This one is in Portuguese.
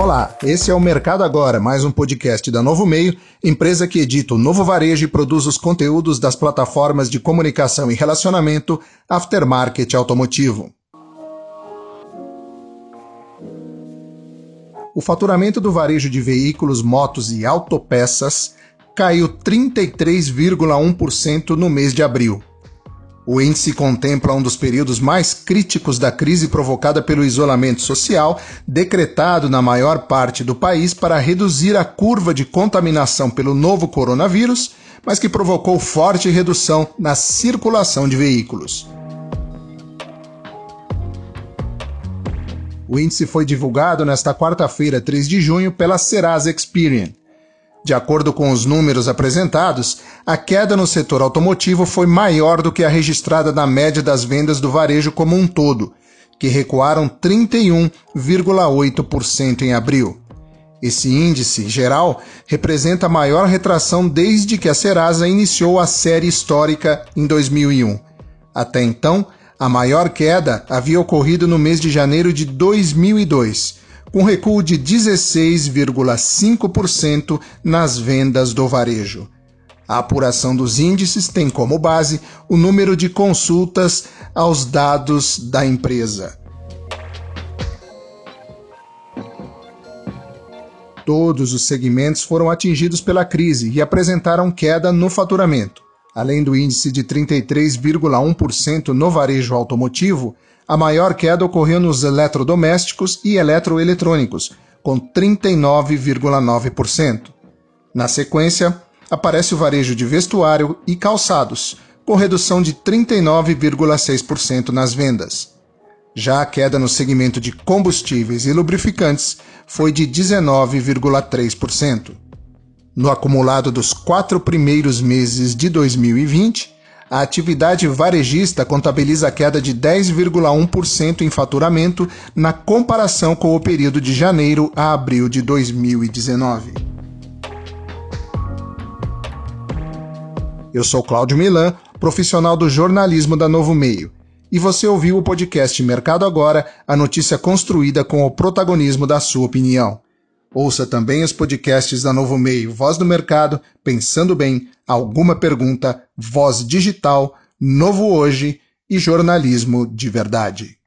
Olá, esse é o Mercado Agora, mais um podcast da Novo Meio, empresa que edita o novo varejo e produz os conteúdos das plataformas de comunicação e relacionamento Aftermarket Automotivo. O faturamento do varejo de veículos, motos e autopeças caiu 33,1% no mês de abril, o índice contempla um dos períodos mais críticos da crise provocada pelo isolamento social, decretado na maior parte do país para reduzir a curva de contaminação pelo novo coronavírus, mas que provocou forte redução na circulação de veículos. O índice foi divulgado nesta quarta-feira, 3 de junho, pela Serasa Experian. De acordo com os números apresentados, a queda no setor automotivo foi maior do que a registrada na média das vendas do varejo como um todo, que recuaram 31,8% em abril. Esse índice geral representa a maior retração desde que a Serasa iniciou a série histórica em 2001. Até então, a maior queda havia ocorrido no mês de janeiro de 2002 com recuo de 16,5% nas vendas do varejo. A apuração dos índices tem como base o número de consultas aos dados da empresa. Todos os segmentos foram atingidos pela crise e apresentaram queda no faturamento. Além do índice de 33,1% no varejo automotivo, a maior queda ocorreu nos eletrodomésticos e eletroeletrônicos, com 39,9%. Na sequência, aparece o varejo de vestuário e calçados, com redução de 39,6% nas vendas. Já a queda no segmento de combustíveis e lubrificantes foi de 19,3%. No acumulado dos quatro primeiros meses de 2020, a atividade varejista contabiliza queda de 10,1% em faturamento na comparação com o período de janeiro a abril de 2019. Eu sou Cláudio Milan, profissional do jornalismo da Novo Meio, e você ouviu o podcast Mercado Agora, a notícia construída com o protagonismo da sua opinião. Ouça também os podcasts da Novo Meio, Voz do Mercado, Pensando Bem, Alguma Pergunta, Voz Digital, Novo Hoje e Jornalismo de Verdade.